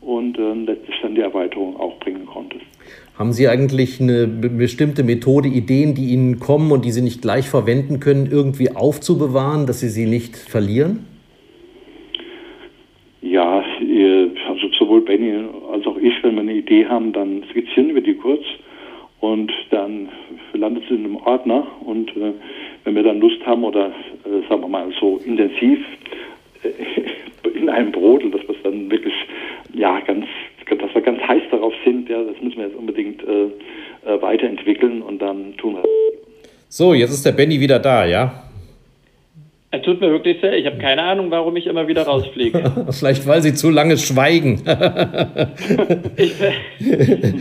B: und äh, letztlich dann die Erweiterung auch bringen konnte.
A: Haben Sie eigentlich eine bestimmte Methode, Ideen, die Ihnen kommen und die Sie nicht gleich verwenden können, irgendwie aufzubewahren, dass Sie sie nicht verlieren?
B: Ja, also sowohl Benny als auch ich, wenn wir eine Idee haben, dann skizzieren wir die kurz und dann landet sie in einem Ordner und äh, wenn wir dann Lust haben oder äh, sagen wir mal so intensiv äh, in einem Brodel, dass wir es dann wirklich ja ganz dass wir ganz heiß darauf sind, ja, das müssen wir jetzt unbedingt äh, äh weiterentwickeln und dann tun wir
A: So, jetzt ist der Benny wieder da, ja?
C: Es tut mir wirklich sehr. Ich habe keine Ahnung, warum ich immer wieder rausfliege.
A: Vielleicht, weil Sie zu lange schweigen.
C: ich,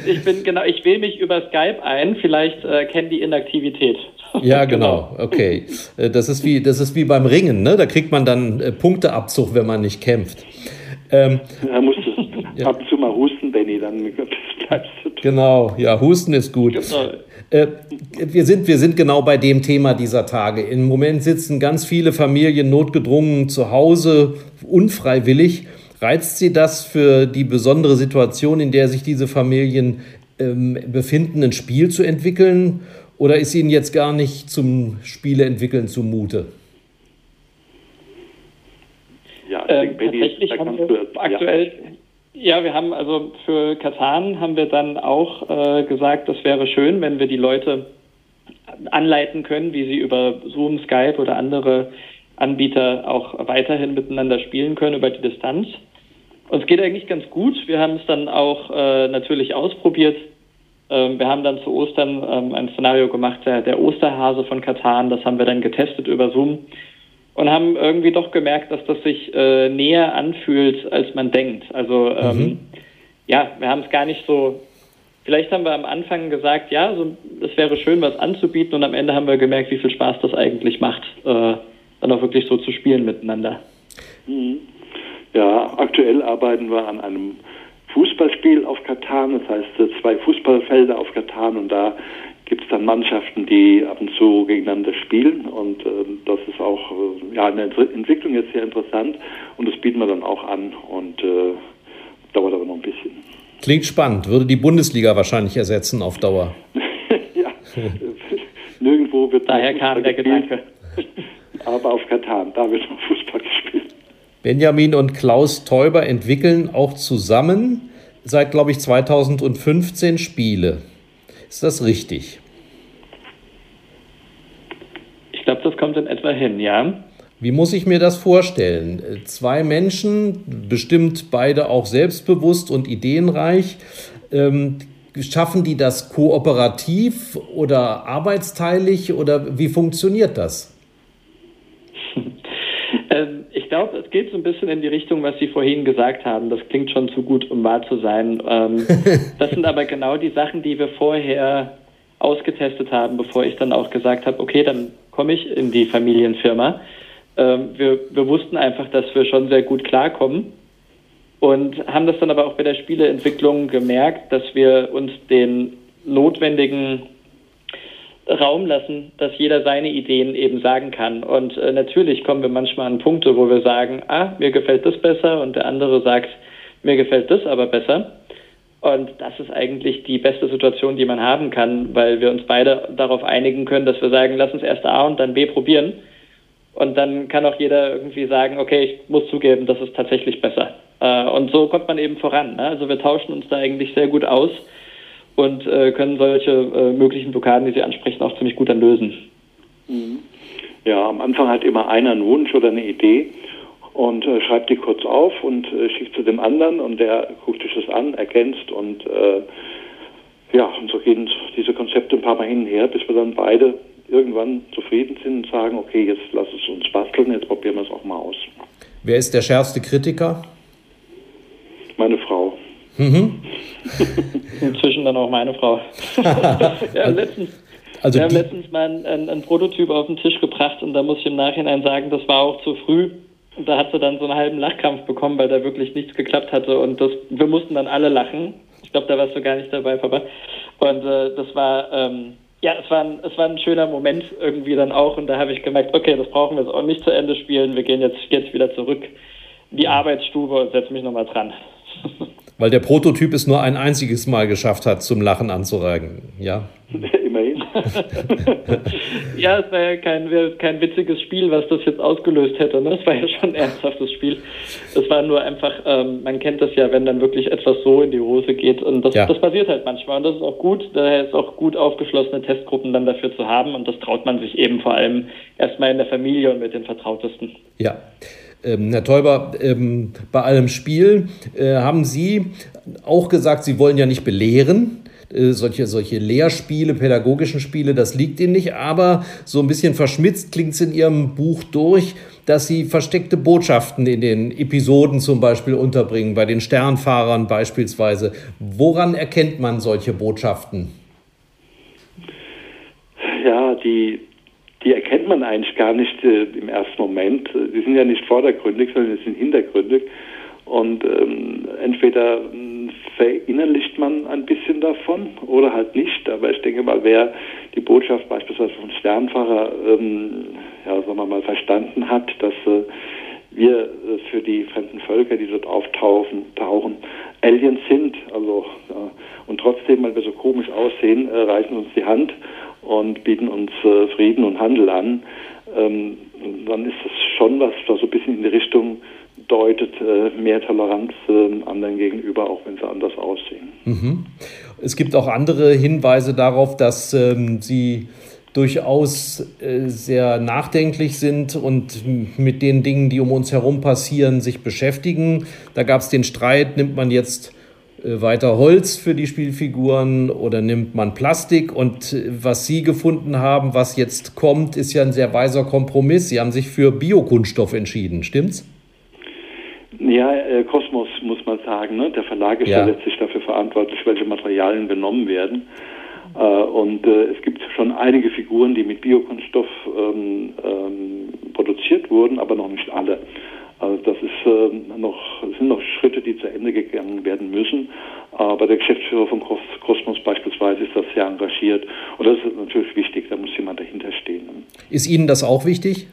C: ich, bin genau. Ich wähle mich über Skype ein. Vielleicht äh, kennen die Inaktivität.
A: Ja, genau. Okay. Äh, das ist wie das ist wie beim Ringen. Ne? Da kriegt man dann äh, Punkteabzug, wenn man nicht kämpft.
B: Ähm, da musst du ja. ab und zu mal husten, Benny, dann
A: bleibst du. Genau. Ja, husten ist gut. Genau. Äh, wir, sind, wir sind genau bei dem Thema dieser Tage. Im Moment sitzen ganz viele Familien notgedrungen zu Hause, unfreiwillig. Reizt Sie das für die besondere Situation, in der sich diese Familien ähm, befinden, ein Spiel zu entwickeln? Oder ist Ihnen jetzt gar nicht zum Spieleentwickeln zumute?
C: Ja, ähm, tatsächlich haben wir aktuell, ja, wir haben also für Katan haben wir dann auch äh, gesagt, das wäre schön, wenn wir die Leute anleiten können, wie sie über Zoom, Skype oder andere Anbieter auch weiterhin miteinander spielen können über die Distanz. Und es geht eigentlich ganz gut. Wir haben es dann auch äh, natürlich ausprobiert. Ähm, wir haben dann zu Ostern ähm, ein Szenario gemacht, der, der Osterhase von Katan. Das haben wir dann getestet über Zoom und haben irgendwie doch gemerkt, dass das sich äh, näher anfühlt, als man denkt. Also ähm, mhm. ja, wir haben es gar nicht so. Vielleicht haben wir am Anfang gesagt, ja, so, es wäre schön, was anzubieten, und am Ende haben wir gemerkt, wie viel Spaß das eigentlich macht, äh, dann auch wirklich so zu spielen miteinander.
B: Mhm. Ja, aktuell arbeiten wir an einem Fußballspiel auf Katan, das heißt zwei Fußballfelder auf Katan und da gibt es dann Mannschaften, die ab und zu gegeneinander spielen und äh, das ist auch äh, ja, eine Entwicklung jetzt sehr interessant und das bieten wir dann auch an und äh, dauert aber noch ein bisschen.
A: Klingt spannend, würde die Bundesliga wahrscheinlich ersetzen auf Dauer.
B: ja, nirgendwo wird
C: Daher kam der Gedanke.
B: aber auf Katan, da wird noch Fußball gespielt.
A: Benjamin und Klaus Teuber entwickeln auch zusammen seit, glaube ich, 2015 Spiele. Ist das richtig?
C: Ich glaube, das kommt in etwa hin, ja.
A: Wie muss ich mir das vorstellen? Zwei Menschen, bestimmt beide auch selbstbewusst und ideenreich, ähm, schaffen die das kooperativ oder arbeitsteilig oder wie funktioniert das?
C: ähm, ich glaube, es geht so ein bisschen in die Richtung, was Sie vorhin gesagt haben. Das klingt schon zu gut, um wahr zu sein. Ähm, das sind aber genau die Sachen, die wir vorher ausgetestet haben, bevor ich dann auch gesagt habe, okay, dann komme ich in die Familienfirma. Ähm, wir, wir wussten einfach, dass wir schon sehr gut klarkommen und haben das dann aber auch bei der Spieleentwicklung gemerkt, dass wir uns den notwendigen Raum lassen, dass jeder seine Ideen eben sagen kann. Und äh, natürlich kommen wir manchmal an Punkte, wo wir sagen, ah, mir gefällt das besser und der andere sagt, mir gefällt das aber besser. Und das ist eigentlich die beste Situation, die man haben kann, weil wir uns beide darauf einigen können, dass wir sagen, lass uns erst A und dann B probieren. Und dann kann auch jeder irgendwie sagen, okay, ich muss zugeben, das ist tatsächlich besser. Äh, und so kommt man eben voran. Ne? Also wir tauschen uns da eigentlich sehr gut aus und äh, können solche äh, möglichen Blockaden, die Sie ansprechen, auch ziemlich gut dann lösen.
B: Mhm. Ja, am Anfang hat immer einer einen Wunsch oder eine Idee und äh, schreibt die kurz auf und äh, schickt zu dem anderen und der guckt sich das an, ergänzt und äh, ja, und so gehen diese Konzepte ein paar Mal hin und her, bis wir dann beide irgendwann zufrieden sind und sagen, okay, jetzt lass es uns basteln, jetzt probieren wir es auch mal aus.
A: Wer ist der schärfste Kritiker?
B: Meine Frau.
C: Mhm. Inzwischen dann auch meine Frau. wir haben letztens, also wir haben letztens mal einen, einen, Prototyp auf den Tisch gebracht und da muss ich im Nachhinein sagen, das war auch zu früh. Und da hat sie dann so einen halben Lachkampf bekommen, weil da wirklich nichts geklappt hatte. Und das, wir mussten dann alle lachen. Ich glaube, da warst du gar nicht dabei, Papa. Und äh, das war, ähm, ja, es war, ein, es war ein schöner Moment irgendwie dann auch. Und da habe ich gemerkt, okay, das brauchen wir jetzt auch nicht zu Ende spielen. Wir gehen jetzt, jetzt wieder zurück in die Arbeitsstube und setzen mich nochmal dran.
A: Weil der Prototyp es nur ein einziges Mal geschafft hat, zum Lachen anzureigen. Ja.
B: Immerhin.
C: ja, es war ja kein, kein witziges Spiel, was das jetzt ausgelöst hätte. Ne? Es war ja schon ein ernsthaftes Spiel. Es war nur einfach, ähm, man kennt das ja, wenn dann wirklich etwas so in die Hose geht. Und das, ja. das passiert halt manchmal. Und das ist auch gut. Daher ist auch gut aufgeschlossene Testgruppen dann dafür zu haben. Und das traut man sich eben vor allem erstmal in der Familie und mit den Vertrautesten.
A: Ja. Ähm, Herr Teuber, ähm, bei allem Spiel äh, haben Sie auch gesagt, Sie wollen ja nicht belehren. äh, solche, solche Lehrspiele, pädagogischen Spiele, das liegt Ihnen nicht. Aber so ein bisschen verschmitzt klingt es in Ihrem Buch durch, dass Sie versteckte Botschaften in den Episoden zum Beispiel unterbringen, bei den Sternfahrern beispielsweise. Woran erkennt man solche Botschaften?
B: Ja, die, die erkennt man eigentlich gar nicht äh, im ersten Moment. Die sind ja nicht vordergründig, sondern die sind hintergründig. Und ähm, entweder hm, verinnerlicht man ein bisschen davon oder halt nicht. Aber ich denke mal, wer die Botschaft beispielsweise vom Sternfahrer, ähm, ja, sagen wir mal, verstanden hat, dass äh, wir äh, für die fremden Völker, die dort auftauchen, tauchen, Aliens sind. Also und trotzdem, weil wir so komisch aussehen, äh, reichen uns die Hand und bieten uns äh, Frieden und Handel an. Ähm, dann ist das schon was, was so ein bisschen in die Richtung deutet, äh, mehr Toleranz äh, anderen gegenüber, auch wenn sie anders aussehen.
A: Mhm. Es gibt auch andere Hinweise darauf, dass ähm, sie durchaus äh, sehr nachdenklich sind und mit den Dingen, die um uns herum passieren, sich beschäftigen. Da gab es den Streit, nimmt man jetzt weiter Holz für die Spielfiguren oder nimmt man Plastik? Und äh, was Sie gefunden haben, was jetzt kommt, ist ja ein sehr weiser Kompromiss. Sie haben sich für Biokunststoff entschieden, stimmt's?
B: Ja, äh, Kosmos muss man sagen. Ne? Der Verlag ist ja. ja letztlich dafür verantwortlich, welche Materialien genommen werden. Äh, und äh, es gibt schon einige Figuren, die mit Biokunststoff ähm, ähm, produziert wurden, aber noch nicht alle. Also das ist äh, noch sind noch Schritte, die zu Ende gegangen werden müssen. Aber der Geschäftsführer von Kosmos beispielsweise ist das sehr engagiert und das ist natürlich wichtig. Da muss jemand dahinter stehen.
A: Ist Ihnen das auch wichtig?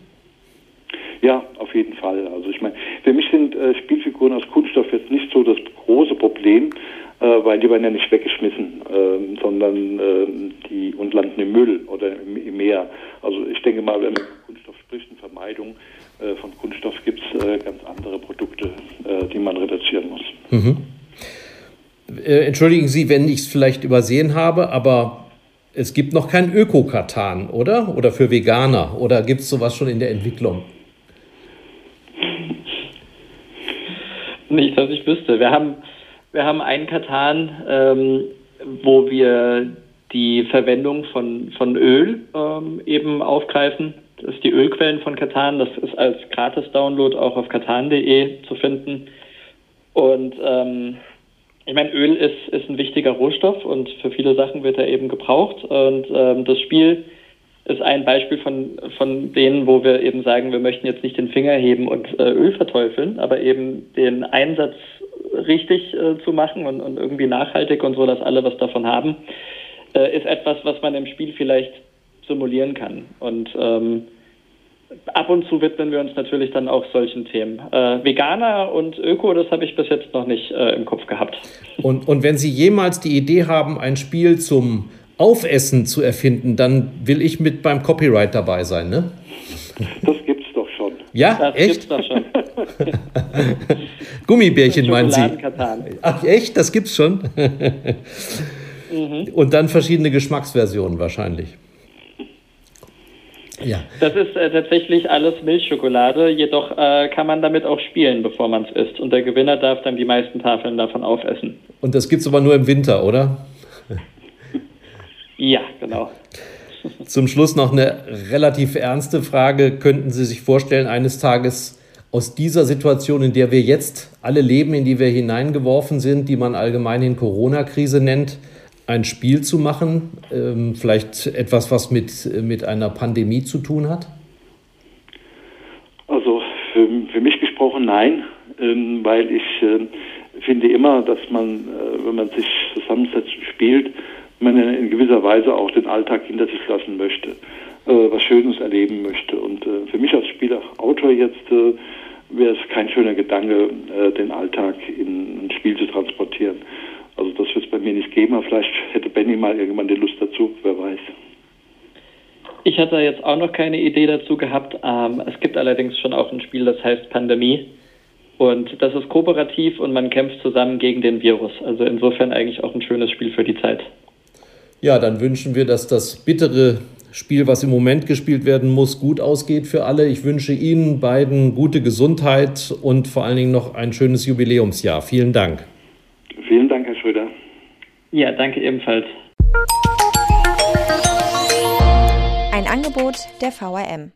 B: Ja, auf jeden Fall. Also ich meine, für mich sind äh, Spielfiguren aus Kunststoff jetzt nicht so das große Problem, äh, weil die werden ja nicht weggeschmissen, äh, sondern ähm, die und landen im Müll oder im, im, Meer. Also ich denke mal, wenn man von Kunststoff spricht und Vermeidung von Kunststoff gibt es äh, ganz andere Produkte, äh, die man reduzieren muss. Mhm.
A: entschuldigen Sie, wenn ich es vielleicht übersehen habe, aber es gibt noch kein Öko-Katan, oder? Oder für Veganer? Oder gibt es sowas schon in der Entwicklung?
C: Nicht, dass ich wüsste. Wir haben, wir haben einen Katan, ähm, wo wir die Verwendung von, von Öl ähm, eben aufgreifen. Das ist die Ölquellen von Katan. Das ist als Gratis-Download auch auf katan.de zu finden. Und ähm, ich meine, Öl ist, ist ein wichtiger Rohstoff und für viele Sachen wird er eben gebraucht. Und ähm, das Spiel ist ein Beispiel von, von denen, wo wir eben sagen, wir möchten jetzt nicht den Finger heben und äh, Öl verteufeln, aber eben den Einsatz richtig äh, zu machen und, und irgendwie nachhaltig und so, dass alle was davon haben, äh, ist etwas, was man im Spiel vielleicht simulieren kann. Und ähm, ab und zu widmen wir uns natürlich dann auch solchen Themen. Äh, Veganer und Öko, das habe ich bis jetzt noch nicht äh, im Kopf gehabt.
A: Und, und wenn Sie jemals die Idee haben, ein Spiel zum Aufessen zu erfinden, dann will ich mit beim Copyright dabei sein, ne?
B: Das gibt's doch schon.
A: Ja,
C: das
A: echt?
C: Gibt's doch schon.
A: Gummibärchen meinen Sie? Ach echt, das gibt's schon. mhm. Und dann verschiedene Geschmacksversionen wahrscheinlich.
C: Ja. Das ist äh, tatsächlich alles Milchschokolade, jedoch äh, kann man damit auch spielen, bevor man es isst. Und der Gewinner darf dann die meisten Tafeln davon aufessen.
A: Und das gibt es aber nur im Winter, oder?
C: Ja, genau.
A: Zum Schluss noch eine relativ ernste Frage. Könnten Sie sich vorstellen, eines Tages aus dieser Situation, in der wir jetzt alle leben, in die wir hineingeworfen sind, die man allgemein in Corona-Krise nennt, ein Spiel zu machen? Ähm, vielleicht etwas, was mit, mit einer Pandemie zu tun hat?
B: Also für, für mich gesprochen nein, ähm, weil ich äh, finde immer, dass man, äh, wenn man sich zusammensetzt und spielt, man in gewisser Weise auch den Alltag hinter sich lassen möchte, äh, was Schönes erleben möchte. Und äh, für mich als Spieler, Autor jetzt äh, wäre es kein schöner Gedanke, äh, den Alltag in ein Spiel zu transportieren. Also das wird es bei mir nicht geben, aber vielleicht hätte Benny mal irgendwann die Lust dazu, wer weiß.
C: Ich hatte jetzt auch noch keine Idee dazu gehabt. Ähm, es gibt allerdings schon auch ein Spiel, das heißt Pandemie. Und das ist kooperativ und man kämpft zusammen gegen den Virus. Also insofern eigentlich auch ein schönes Spiel für die Zeit.
A: Ja, dann wünschen wir, dass das bittere Spiel, was im Moment gespielt werden muss, gut ausgeht für alle. Ich wünsche Ihnen beiden gute Gesundheit und vor allen Dingen noch ein schönes Jubiläumsjahr. Vielen Dank.
B: Vielen Dank, Herr Schröder.
C: Ja, danke ebenfalls.
D: Ein Angebot der VRM.